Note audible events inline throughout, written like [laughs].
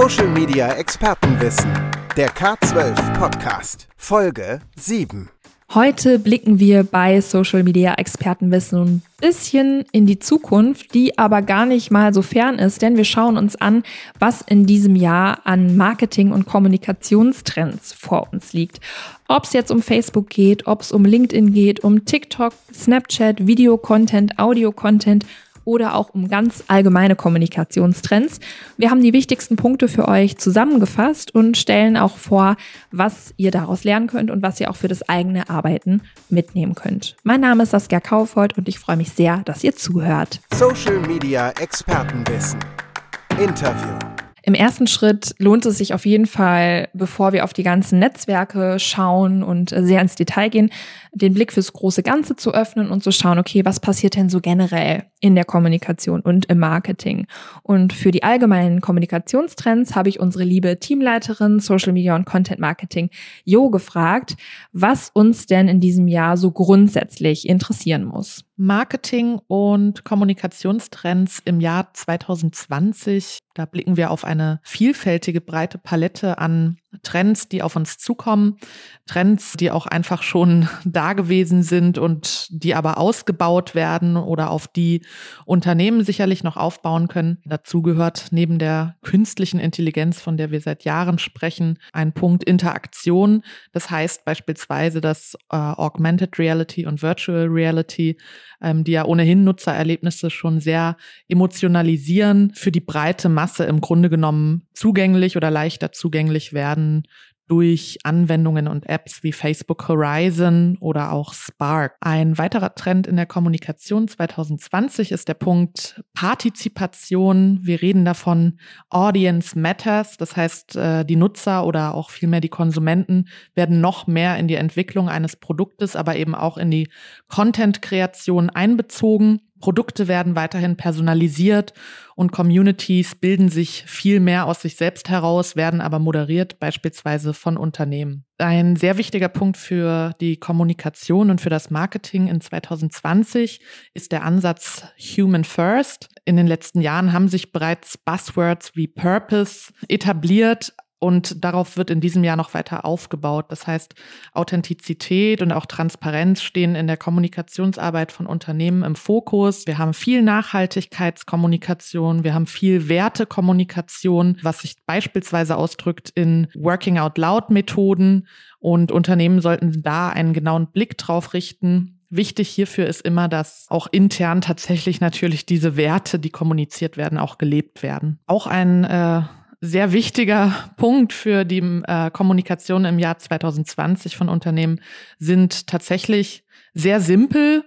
Social Media Expertenwissen. Der K12 Podcast. Folge 7. Heute blicken wir bei Social Media Expertenwissen ein bisschen in die Zukunft, die aber gar nicht mal so fern ist, denn wir schauen uns an, was in diesem Jahr an Marketing- und Kommunikationstrends vor uns liegt. Ob es jetzt um Facebook geht, ob es um LinkedIn geht, um TikTok, Snapchat, Video-Content, Audio-Content oder auch um ganz allgemeine Kommunikationstrends. Wir haben die wichtigsten Punkte für euch zusammengefasst und stellen auch vor, was ihr daraus lernen könnt und was ihr auch für das eigene Arbeiten mitnehmen könnt. Mein Name ist Saskia Kaufold und ich freue mich sehr, dass ihr zuhört. Social Media Expertenwissen. Interview. Im ersten Schritt lohnt es sich auf jeden Fall, bevor wir auf die ganzen Netzwerke schauen und sehr ins Detail gehen, den Blick fürs große Ganze zu öffnen und zu schauen, okay, was passiert denn so generell in der Kommunikation und im Marketing? Und für die allgemeinen Kommunikationstrends habe ich unsere liebe Teamleiterin Social Media und Content Marketing Jo gefragt, was uns denn in diesem Jahr so grundsätzlich interessieren muss. Marketing und Kommunikationstrends im Jahr 2020. Da blicken wir auf eine vielfältige, breite Palette an Trends, die auf uns zukommen. Trends, die auch einfach schon [laughs] da gewesen sind und die aber ausgebaut werden oder auf die Unternehmen sicherlich noch aufbauen können. Dazu gehört neben der künstlichen Intelligenz, von der wir seit Jahren sprechen, ein Punkt Interaktion. Das heißt beispielsweise, dass äh, Augmented Reality und Virtual Reality, ähm, die ja ohnehin Nutzererlebnisse schon sehr emotionalisieren, für die breite Masse im Grunde genommen zugänglich oder leichter zugänglich werden durch Anwendungen und Apps wie Facebook Horizon oder auch Spark. Ein weiterer Trend in der Kommunikation 2020 ist der Punkt Partizipation. Wir reden davon Audience Matters. Das heißt, äh, die Nutzer oder auch vielmehr die Konsumenten werden noch mehr in die Entwicklung eines Produktes, aber eben auch in die Content-Kreation einbezogen. Produkte werden weiterhin personalisiert und Communities bilden sich viel mehr aus sich selbst heraus, werden aber moderiert, beispielsweise von Unternehmen. Ein sehr wichtiger Punkt für die Kommunikation und für das Marketing in 2020 ist der Ansatz Human First. In den letzten Jahren haben sich bereits Buzzwords wie Purpose etabliert, und darauf wird in diesem Jahr noch weiter aufgebaut. Das heißt, Authentizität und auch Transparenz stehen in der Kommunikationsarbeit von Unternehmen im Fokus. Wir haben viel Nachhaltigkeitskommunikation, wir haben viel Wertekommunikation, was sich beispielsweise ausdrückt in Working Out Loud Methoden. Und Unternehmen sollten da einen genauen Blick drauf richten, Wichtig hierfür ist immer, dass auch intern tatsächlich natürlich diese Werte, die kommuniziert werden, auch gelebt werden. Auch ein äh, sehr wichtiger Punkt für die äh, Kommunikation im Jahr 2020 von Unternehmen sind tatsächlich sehr simpel.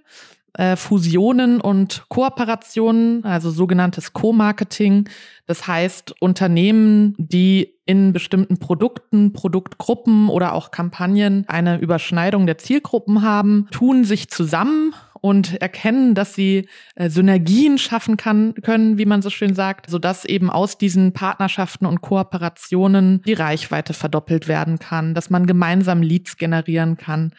Äh, Fusionen und Kooperationen, also sogenanntes Co-Marketing. Das heißt, Unternehmen, die in bestimmten Produkten, Produktgruppen oder auch Kampagnen eine Überschneidung der Zielgruppen haben, tun sich zusammen und erkennen, dass sie äh, Synergien schaffen kann, können, wie man so schön sagt, sodass eben aus diesen Partnerschaften und Kooperationen die Reichweite verdoppelt werden kann, dass man gemeinsam Leads generieren kann.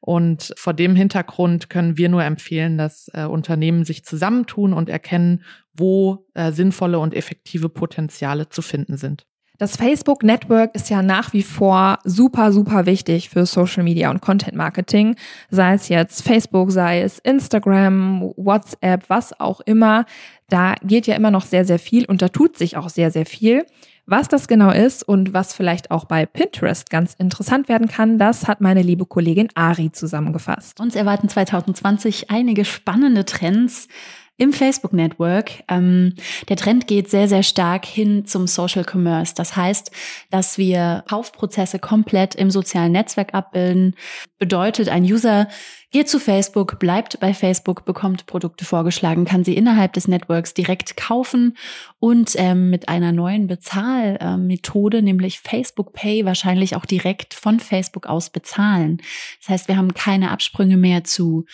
Und vor dem Hintergrund können wir nur empfehlen, dass äh, Unternehmen sich zusammentun und erkennen, wo äh, sinnvolle und effektive Potenziale zu finden sind. Das Facebook Network ist ja nach wie vor super, super wichtig für Social Media und Content Marketing. Sei es jetzt Facebook, sei es Instagram, WhatsApp, was auch immer. Da geht ja immer noch sehr, sehr viel und da tut sich auch sehr, sehr viel. Was das genau ist und was vielleicht auch bei Pinterest ganz interessant werden kann, das hat meine liebe Kollegin Ari zusammengefasst. Uns erwarten 2020 einige spannende Trends im Facebook Network. Ähm, der Trend geht sehr, sehr stark hin zum Social Commerce. Das heißt, dass wir Kaufprozesse komplett im sozialen Netzwerk abbilden. Bedeutet, ein User geht zu Facebook, bleibt bei Facebook, bekommt Produkte vorgeschlagen, kann sie innerhalb des Networks direkt kaufen und ähm, mit einer neuen Bezahlmethode, nämlich Facebook Pay, wahrscheinlich auch direkt von Facebook aus bezahlen. Das heißt, wir haben keine Absprünge mehr zu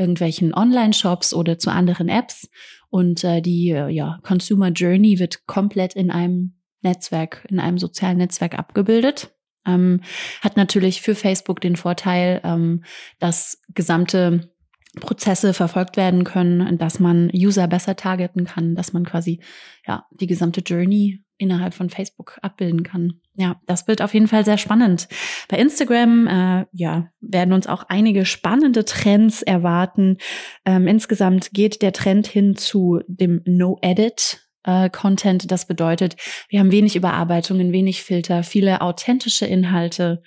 irgendwelchen Online-Shops oder zu anderen Apps. Und äh, die äh, ja, Consumer Journey wird komplett in einem Netzwerk, in einem sozialen Netzwerk abgebildet. Ähm, hat natürlich für Facebook den Vorteil, ähm, dass gesamte Prozesse verfolgt werden können, dass man User besser targeten kann, dass man quasi ja die gesamte Journey innerhalb von Facebook abbilden kann. Ja, das wird auf jeden Fall sehr spannend. Bei Instagram, äh, ja, werden uns auch einige spannende Trends erwarten. Ähm, insgesamt geht der Trend hin zu dem No-Edit. Äh, Content, das bedeutet, wir haben wenig Überarbeitungen, wenig Filter, viele authentische Inhalte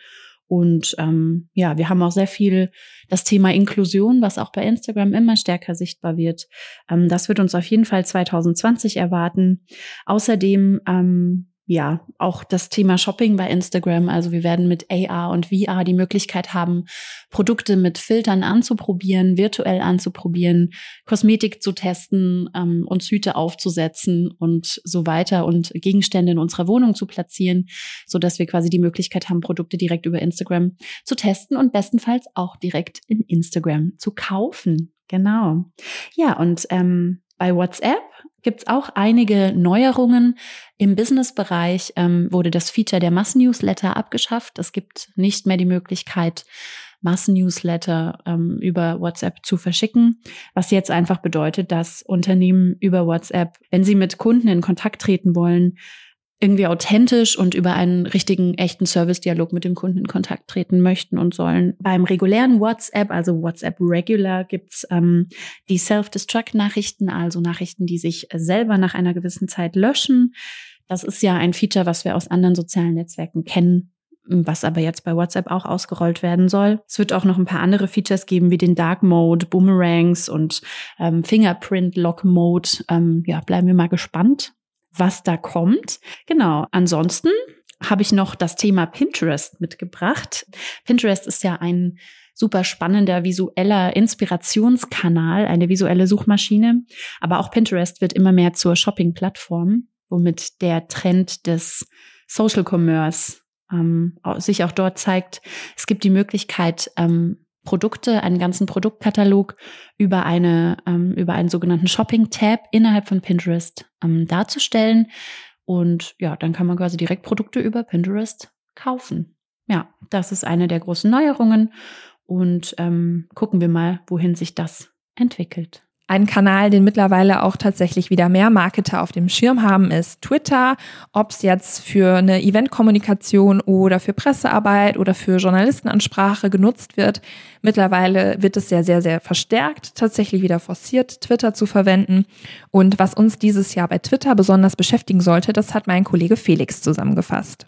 und ähm, ja, wir haben auch sehr viel das Thema Inklusion, was auch bei Instagram immer stärker sichtbar wird. Ähm, das wird uns auf jeden Fall 2020 erwarten. Außerdem ähm, ja, auch das Thema Shopping bei Instagram. Also wir werden mit AR und VR die Möglichkeit haben, Produkte mit Filtern anzuprobieren, virtuell anzuprobieren, Kosmetik zu testen, ähm, uns Hüte aufzusetzen und so weiter und Gegenstände in unserer Wohnung zu platzieren, so dass wir quasi die Möglichkeit haben, Produkte direkt über Instagram zu testen und bestenfalls auch direkt in Instagram zu kaufen. Genau. Ja, und ähm, bei WhatsApp gibt es auch einige Neuerungen. Im Business-Bereich ähm, wurde das Feature der Massennewsletter abgeschafft. Es gibt nicht mehr die Möglichkeit, Massennewsletter ähm, über WhatsApp zu verschicken, was jetzt einfach bedeutet, dass Unternehmen über WhatsApp, wenn sie mit Kunden in Kontakt treten wollen, irgendwie authentisch und über einen richtigen, echten Service-Dialog mit dem Kunden in Kontakt treten möchten und sollen. Beim regulären WhatsApp, also WhatsApp Regular, gibt's ähm, die Self-Destruct-Nachrichten, also Nachrichten, die sich selber nach einer gewissen Zeit löschen. Das ist ja ein Feature, was wir aus anderen sozialen Netzwerken kennen, was aber jetzt bei WhatsApp auch ausgerollt werden soll. Es wird auch noch ein paar andere Features geben, wie den Dark Mode, Boomerangs und ähm, Fingerprint Lock Mode. Ähm, ja, bleiben wir mal gespannt, was da kommt. Genau. Ansonsten habe ich noch das Thema Pinterest mitgebracht. Pinterest ist ja ein super spannender visueller Inspirationskanal, eine visuelle Suchmaschine. Aber auch Pinterest wird immer mehr zur Shopping-Plattform, womit der Trend des Social Commerce ähm, sich auch dort zeigt. Es gibt die Möglichkeit, ähm, Produkte, einen ganzen Produktkatalog über eine ähm, über einen sogenannten Shopping Tab innerhalb von Pinterest ähm, darzustellen und ja, dann kann man quasi direkt Produkte über Pinterest kaufen. Ja, das ist eine der großen Neuerungen und ähm, gucken wir mal, wohin sich das entwickelt. Ein Kanal, den mittlerweile auch tatsächlich wieder mehr Marketer auf dem Schirm haben, ist Twitter. Ob es jetzt für eine Eventkommunikation oder für Pressearbeit oder für Journalistenansprache genutzt wird. Mittlerweile wird es sehr, sehr, sehr verstärkt, tatsächlich wieder forciert, Twitter zu verwenden. Und was uns dieses Jahr bei Twitter besonders beschäftigen sollte, das hat mein Kollege Felix zusammengefasst.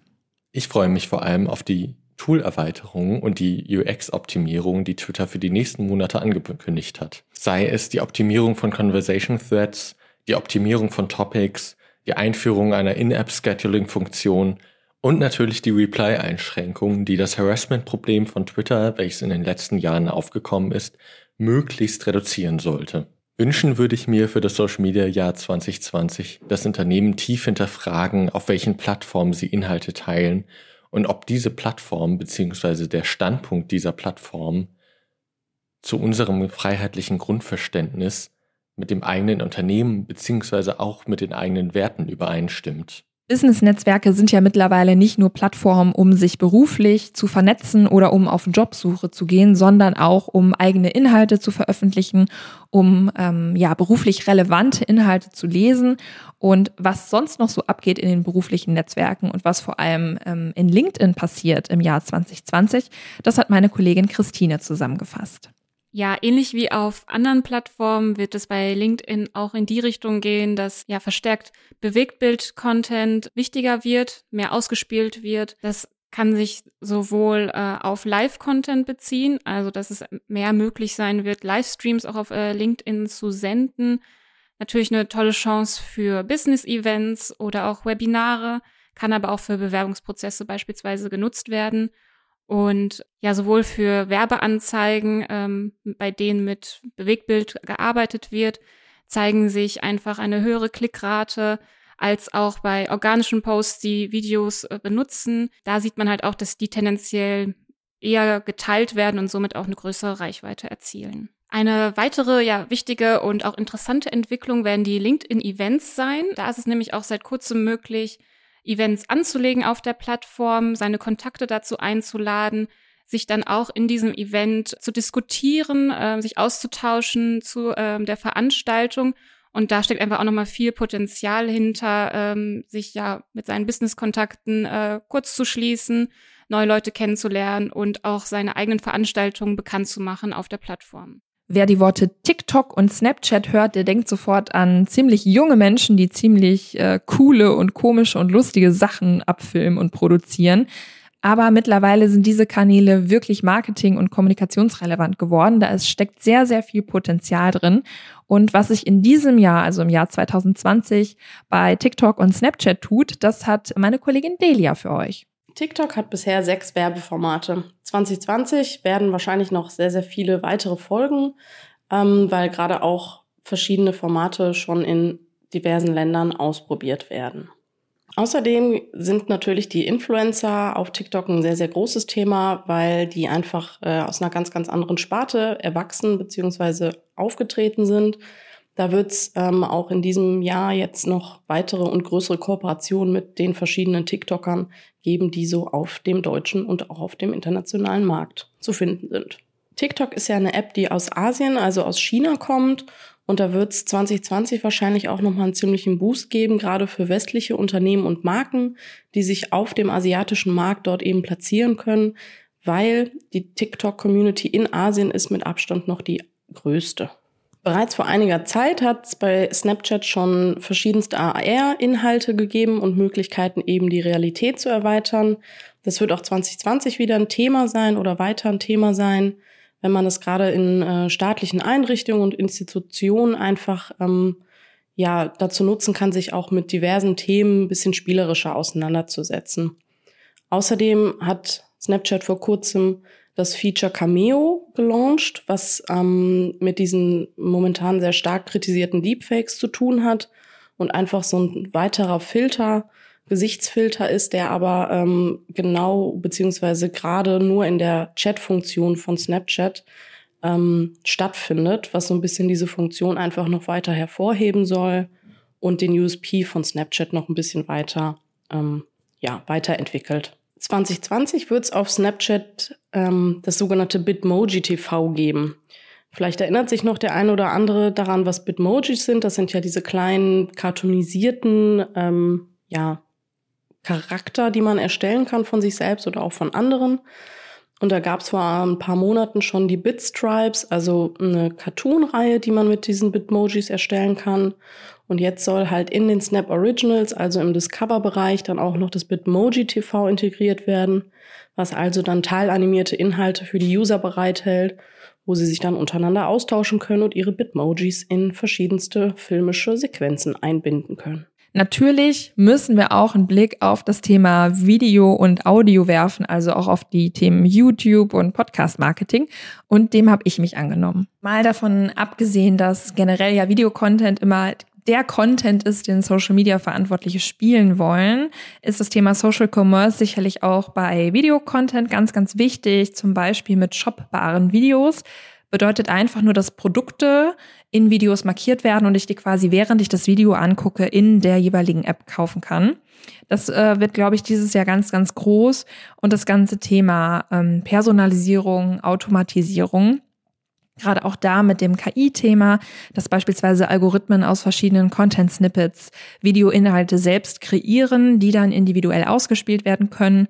Ich freue mich vor allem auf die Tool-Erweiterungen und die UX-Optimierung, die Twitter für die nächsten Monate angekündigt hat. Sei es die Optimierung von Conversation Threads, die Optimierung von Topics, die Einführung einer In-App-Scheduling-Funktion und natürlich die Reply-Einschränkungen, die das Harassment-Problem von Twitter, welches in den letzten Jahren aufgekommen ist, möglichst reduzieren sollte. Wünschen würde ich mir für das Social Media Jahr 2020, dass Unternehmen tief hinterfragen, auf welchen Plattformen sie Inhalte teilen und ob diese Plattform bzw. der Standpunkt dieser Plattform zu unserem freiheitlichen Grundverständnis mit dem eigenen Unternehmen bzw. auch mit den eigenen Werten übereinstimmt. Business-Netzwerke sind ja mittlerweile nicht nur Plattformen, um sich beruflich zu vernetzen oder um auf Jobsuche zu gehen, sondern auch um eigene Inhalte zu veröffentlichen, um ähm, ja beruflich relevante Inhalte zu lesen und was sonst noch so abgeht in den beruflichen Netzwerken und was vor allem ähm, in LinkedIn passiert im Jahr 2020. Das hat meine Kollegin Christine zusammengefasst. Ja, ähnlich wie auf anderen Plattformen wird es bei LinkedIn auch in die Richtung gehen, dass ja verstärkt Bewegtbild-Content wichtiger wird, mehr ausgespielt wird. Das kann sich sowohl äh, auf Live-Content beziehen, also dass es mehr möglich sein wird, Livestreams auch auf äh, LinkedIn zu senden. Natürlich eine tolle Chance für Business-Events oder auch Webinare, kann aber auch für Bewerbungsprozesse beispielsweise genutzt werden. Und ja, sowohl für Werbeanzeigen, ähm, bei denen mit Bewegtbild gearbeitet wird, zeigen sich einfach eine höhere Klickrate als auch bei organischen Posts, die Videos äh, benutzen. Da sieht man halt auch, dass die tendenziell eher geteilt werden und somit auch eine größere Reichweite erzielen. Eine weitere, ja, wichtige und auch interessante Entwicklung werden die LinkedIn-Events sein. Da ist es nämlich auch seit kurzem möglich, Events anzulegen auf der Plattform, seine Kontakte dazu einzuladen, sich dann auch in diesem Event zu diskutieren, äh, sich auszutauschen zu äh, der Veranstaltung Und da steckt einfach auch nochmal viel Potenzial hinter, ähm, sich ja mit seinen Business-Kontakten äh, kurz zu schließen, neue Leute kennenzulernen und auch seine eigenen Veranstaltungen bekannt zu machen auf der Plattform. Wer die Worte TikTok und Snapchat hört, der denkt sofort an ziemlich junge Menschen, die ziemlich äh, coole und komische und lustige Sachen abfilmen und produzieren. Aber mittlerweile sind diese Kanäle wirklich marketing- und kommunikationsrelevant geworden. Da ist, steckt sehr, sehr viel Potenzial drin. Und was sich in diesem Jahr, also im Jahr 2020, bei TikTok und Snapchat tut, das hat meine Kollegin Delia für euch. TikTok hat bisher sechs Werbeformate. 2020 werden wahrscheinlich noch sehr, sehr viele weitere folgen, ähm, weil gerade auch verschiedene Formate schon in diversen Ländern ausprobiert werden. Außerdem sind natürlich die Influencer auf TikTok ein sehr, sehr großes Thema, weil die einfach äh, aus einer ganz, ganz anderen Sparte erwachsen bzw. aufgetreten sind. Da wird es ähm, auch in diesem Jahr jetzt noch weitere und größere Kooperationen mit den verschiedenen TikTokern geben, die so auf dem deutschen und auch auf dem internationalen Markt zu finden sind. TikTok ist ja eine App, die aus Asien, also aus China kommt. Und da wird es 2020 wahrscheinlich auch nochmal einen ziemlichen Boost geben, gerade für westliche Unternehmen und Marken, die sich auf dem asiatischen Markt dort eben platzieren können, weil die TikTok-Community in Asien ist mit Abstand noch die größte. Bereits vor einiger Zeit hat es bei Snapchat schon verschiedenste AR-Inhalte gegeben und Möglichkeiten, eben die Realität zu erweitern. Das wird auch 2020 wieder ein Thema sein oder weiter ein Thema sein, wenn man es gerade in äh, staatlichen Einrichtungen und Institutionen einfach ähm, ja dazu nutzen kann, sich auch mit diversen Themen ein bisschen spielerischer auseinanderzusetzen. Außerdem hat Snapchat vor kurzem das Feature Cameo gelauncht, was ähm, mit diesen momentan sehr stark kritisierten Deepfakes zu tun hat und einfach so ein weiterer Filter, Gesichtsfilter ist, der aber ähm, genau beziehungsweise gerade nur in der Chat-Funktion von Snapchat ähm, stattfindet, was so ein bisschen diese Funktion einfach noch weiter hervorheben soll und den USP von Snapchat noch ein bisschen weiter, ähm, ja, weiterentwickelt. 2020 wird es auf Snapchat ähm, das sogenannte Bitmoji TV geben. Vielleicht erinnert sich noch der eine oder andere daran, was Bitmojis sind. Das sind ja diese kleinen cartoonisierten ähm, ja, Charakter, die man erstellen kann von sich selbst oder auch von anderen. Und da gab es vor ein paar Monaten schon die Bitstripes, also eine Cartoon-Reihe, die man mit diesen Bitmojis erstellen kann. Und jetzt soll halt in den Snap Originals, also im Discover-Bereich, dann auch noch das Bitmoji TV integriert werden, was also dann teilanimierte Inhalte für die User bereithält, wo sie sich dann untereinander austauschen können und ihre Bitmojis in verschiedenste filmische Sequenzen einbinden können. Natürlich müssen wir auch einen Blick auf das Thema Video und Audio werfen, also auch auf die Themen YouTube und Podcast-Marketing. Und dem habe ich mich angenommen. Mal davon abgesehen, dass generell ja Videocontent immer der Content ist, den Social Media Verantwortliche spielen wollen, ist das Thema Social Commerce sicherlich auch bei Videocontent ganz, ganz wichtig, zum Beispiel mit shoppbaren Videos. Bedeutet einfach nur, dass Produkte in Videos markiert werden und ich die quasi, während ich das Video angucke, in der jeweiligen App kaufen kann. Das äh, wird, glaube ich, dieses Jahr ganz, ganz groß. Und das ganze Thema ähm, Personalisierung, Automatisierung Gerade auch da mit dem KI-Thema, dass beispielsweise Algorithmen aus verschiedenen Content-Snippets Videoinhalte selbst kreieren, die dann individuell ausgespielt werden können.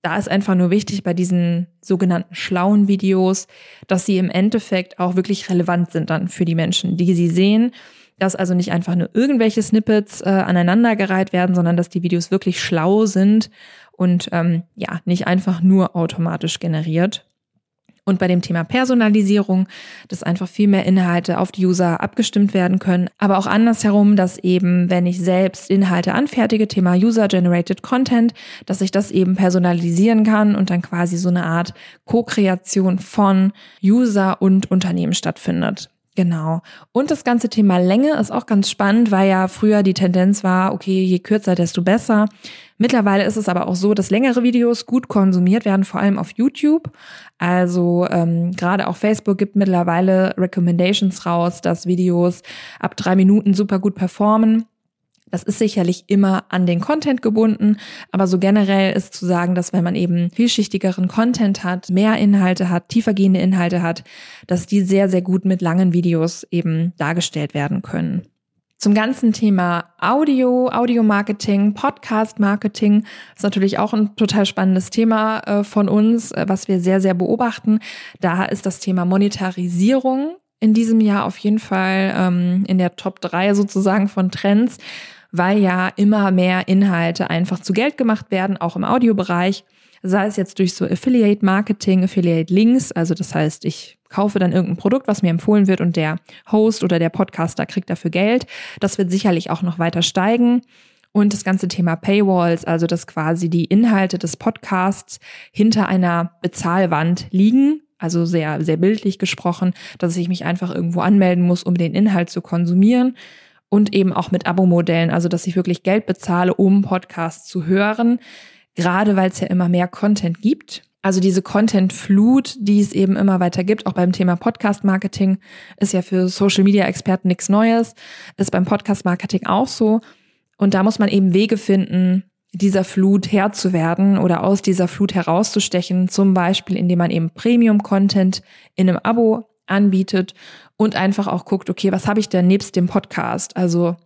Da ist einfach nur wichtig bei diesen sogenannten schlauen Videos, dass sie im Endeffekt auch wirklich relevant sind dann für die Menschen, die sie sehen. Dass also nicht einfach nur irgendwelche Snippets äh, aneinandergereiht werden, sondern dass die Videos wirklich schlau sind und ähm, ja, nicht einfach nur automatisch generiert. Und bei dem Thema Personalisierung, dass einfach viel mehr Inhalte auf die User abgestimmt werden können. Aber auch andersherum, dass eben, wenn ich selbst Inhalte anfertige, Thema User-Generated Content, dass ich das eben personalisieren kann und dann quasi so eine Art Co-Kreation von User und Unternehmen stattfindet. Genau. Und das ganze Thema Länge ist auch ganz spannend, weil ja früher die Tendenz war, okay, je kürzer, desto besser. Mittlerweile ist es aber auch so, dass längere Videos gut konsumiert werden, vor allem auf YouTube. Also ähm, gerade auch Facebook gibt mittlerweile Recommendations raus, dass Videos ab drei Minuten super gut performen. Das ist sicherlich immer an den Content gebunden, aber so generell ist zu sagen, dass wenn man eben vielschichtigeren Content hat, mehr Inhalte hat, tiefergehende Inhalte hat, dass die sehr, sehr gut mit langen Videos eben dargestellt werden können. Zum ganzen Thema Audio, Audio-Marketing, Podcast-Marketing ist natürlich auch ein total spannendes Thema äh, von uns, äh, was wir sehr, sehr beobachten. Da ist das Thema Monetarisierung in diesem Jahr auf jeden Fall ähm, in der Top 3 sozusagen von Trends, weil ja immer mehr Inhalte einfach zu Geld gemacht werden, auch im Audiobereich sei es jetzt durch so Affiliate Marketing, Affiliate Links, also das heißt, ich kaufe dann irgendein Produkt, was mir empfohlen wird und der Host oder der Podcaster kriegt dafür Geld. Das wird sicherlich auch noch weiter steigen. Und das ganze Thema Paywalls, also dass quasi die Inhalte des Podcasts hinter einer Bezahlwand liegen, also sehr, sehr bildlich gesprochen, dass ich mich einfach irgendwo anmelden muss, um den Inhalt zu konsumieren. Und eben auch mit Abo-Modellen, also dass ich wirklich Geld bezahle, um Podcasts zu hören gerade weil es ja immer mehr Content gibt. Also diese Content-Flut, die es eben immer weiter gibt, auch beim Thema Podcast-Marketing, ist ja für Social-Media-Experten nichts Neues, ist beim Podcast-Marketing auch so. Und da muss man eben Wege finden, dieser Flut Herr zu werden oder aus dieser Flut herauszustechen, zum Beispiel indem man eben Premium-Content in einem Abo anbietet und einfach auch guckt, okay, was habe ich denn nebst dem Podcast? Also,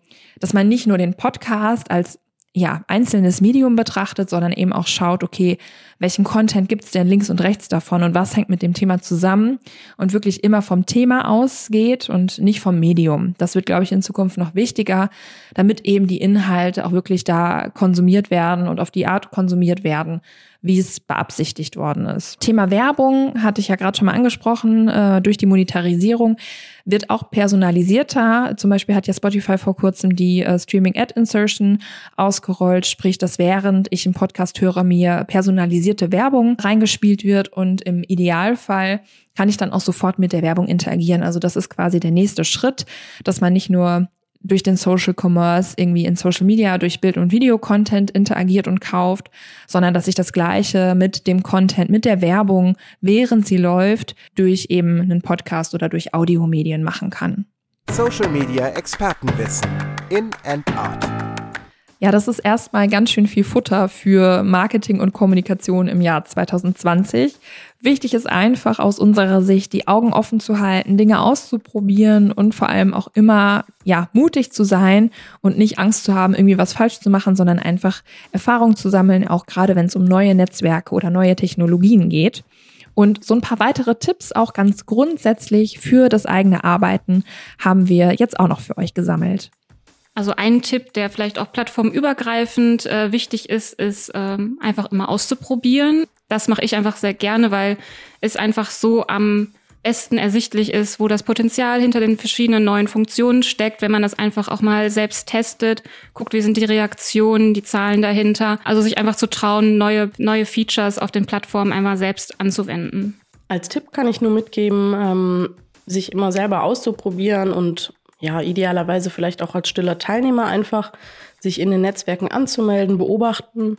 dass man nicht nur den Podcast als ja, einzelnes Medium betrachtet, sondern eben auch schaut, okay, welchen Content gibt es denn links und rechts davon und was hängt mit dem Thema zusammen und wirklich immer vom Thema ausgeht und nicht vom Medium. Das wird, glaube ich, in Zukunft noch wichtiger, damit eben die Inhalte auch wirklich da konsumiert werden und auf die Art konsumiert werden, wie es beabsichtigt worden ist. Thema Werbung hatte ich ja gerade schon mal angesprochen. Äh, durch die Monetarisierung wird auch personalisierter. Zum Beispiel hat ja Spotify vor kurzem die äh, Streaming Ad Insertion ausgerollt, sprich, dass während ich einen Podcast höre, mir personalisierte Werbung reingespielt wird und im Idealfall kann ich dann auch sofort mit der Werbung interagieren. Also das ist quasi der nächste Schritt, dass man nicht nur durch den Social Commerce irgendwie in Social Media durch Bild- und Video-Content interagiert und kauft, sondern dass ich das Gleiche mit dem Content, mit der Werbung, während sie läuft, durch eben einen Podcast oder durch Audiomedien machen kann. Social Media Expertenwissen in and out. Ja, das ist erstmal ganz schön viel Futter für Marketing und Kommunikation im Jahr 2020. Wichtig ist einfach aus unserer Sicht, die Augen offen zu halten, Dinge auszuprobieren und vor allem auch immer, ja, mutig zu sein und nicht Angst zu haben, irgendwie was falsch zu machen, sondern einfach Erfahrung zu sammeln, auch gerade wenn es um neue Netzwerke oder neue Technologien geht. Und so ein paar weitere Tipps auch ganz grundsätzlich für das eigene Arbeiten haben wir jetzt auch noch für euch gesammelt. Also ein Tipp, der vielleicht auch plattformübergreifend äh, wichtig ist, ist ähm, einfach immer auszuprobieren. Das mache ich einfach sehr gerne, weil es einfach so am besten ersichtlich ist, wo das Potenzial hinter den verschiedenen neuen Funktionen steckt, wenn man das einfach auch mal selbst testet, guckt, wie sind die Reaktionen, die Zahlen dahinter. Also sich einfach zu trauen, neue, neue Features auf den Plattformen einmal selbst anzuwenden. Als Tipp kann ich nur mitgeben, ähm, sich immer selber auszuprobieren und ja, idealerweise vielleicht auch als stiller Teilnehmer einfach sich in den Netzwerken anzumelden, beobachten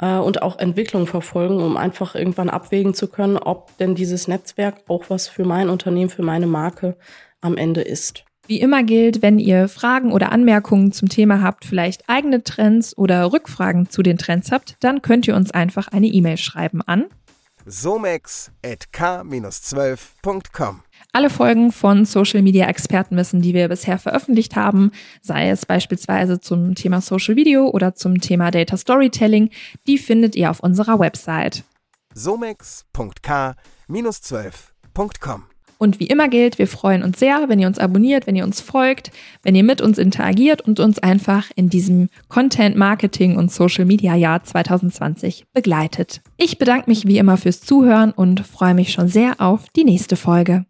äh, und auch Entwicklung verfolgen, um einfach irgendwann abwägen zu können, ob denn dieses Netzwerk auch was für mein Unternehmen, für meine Marke am Ende ist. Wie immer gilt, wenn ihr Fragen oder Anmerkungen zum Thema habt, vielleicht eigene Trends oder Rückfragen zu den Trends habt, dann könnt ihr uns einfach eine E-Mail schreiben an somex.k-12.com. Alle Folgen von Social Media Expertenwissen, die wir bisher veröffentlicht haben, sei es beispielsweise zum Thema Social Video oder zum Thema Data Storytelling, die findet ihr auf unserer Website somex.k-12.com. Und wie immer gilt, wir freuen uns sehr, wenn ihr uns abonniert, wenn ihr uns folgt, wenn ihr mit uns interagiert und uns einfach in diesem Content Marketing und Social Media Jahr 2020 begleitet. Ich bedanke mich wie immer fürs Zuhören und freue mich schon sehr auf die nächste Folge.